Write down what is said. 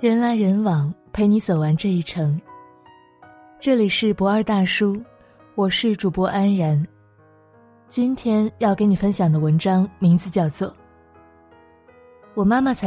人来人往，陪你走完这一程。这里是不二大叔，我是主播安然。今天要给你分享的文章名字叫做《我妈妈才》。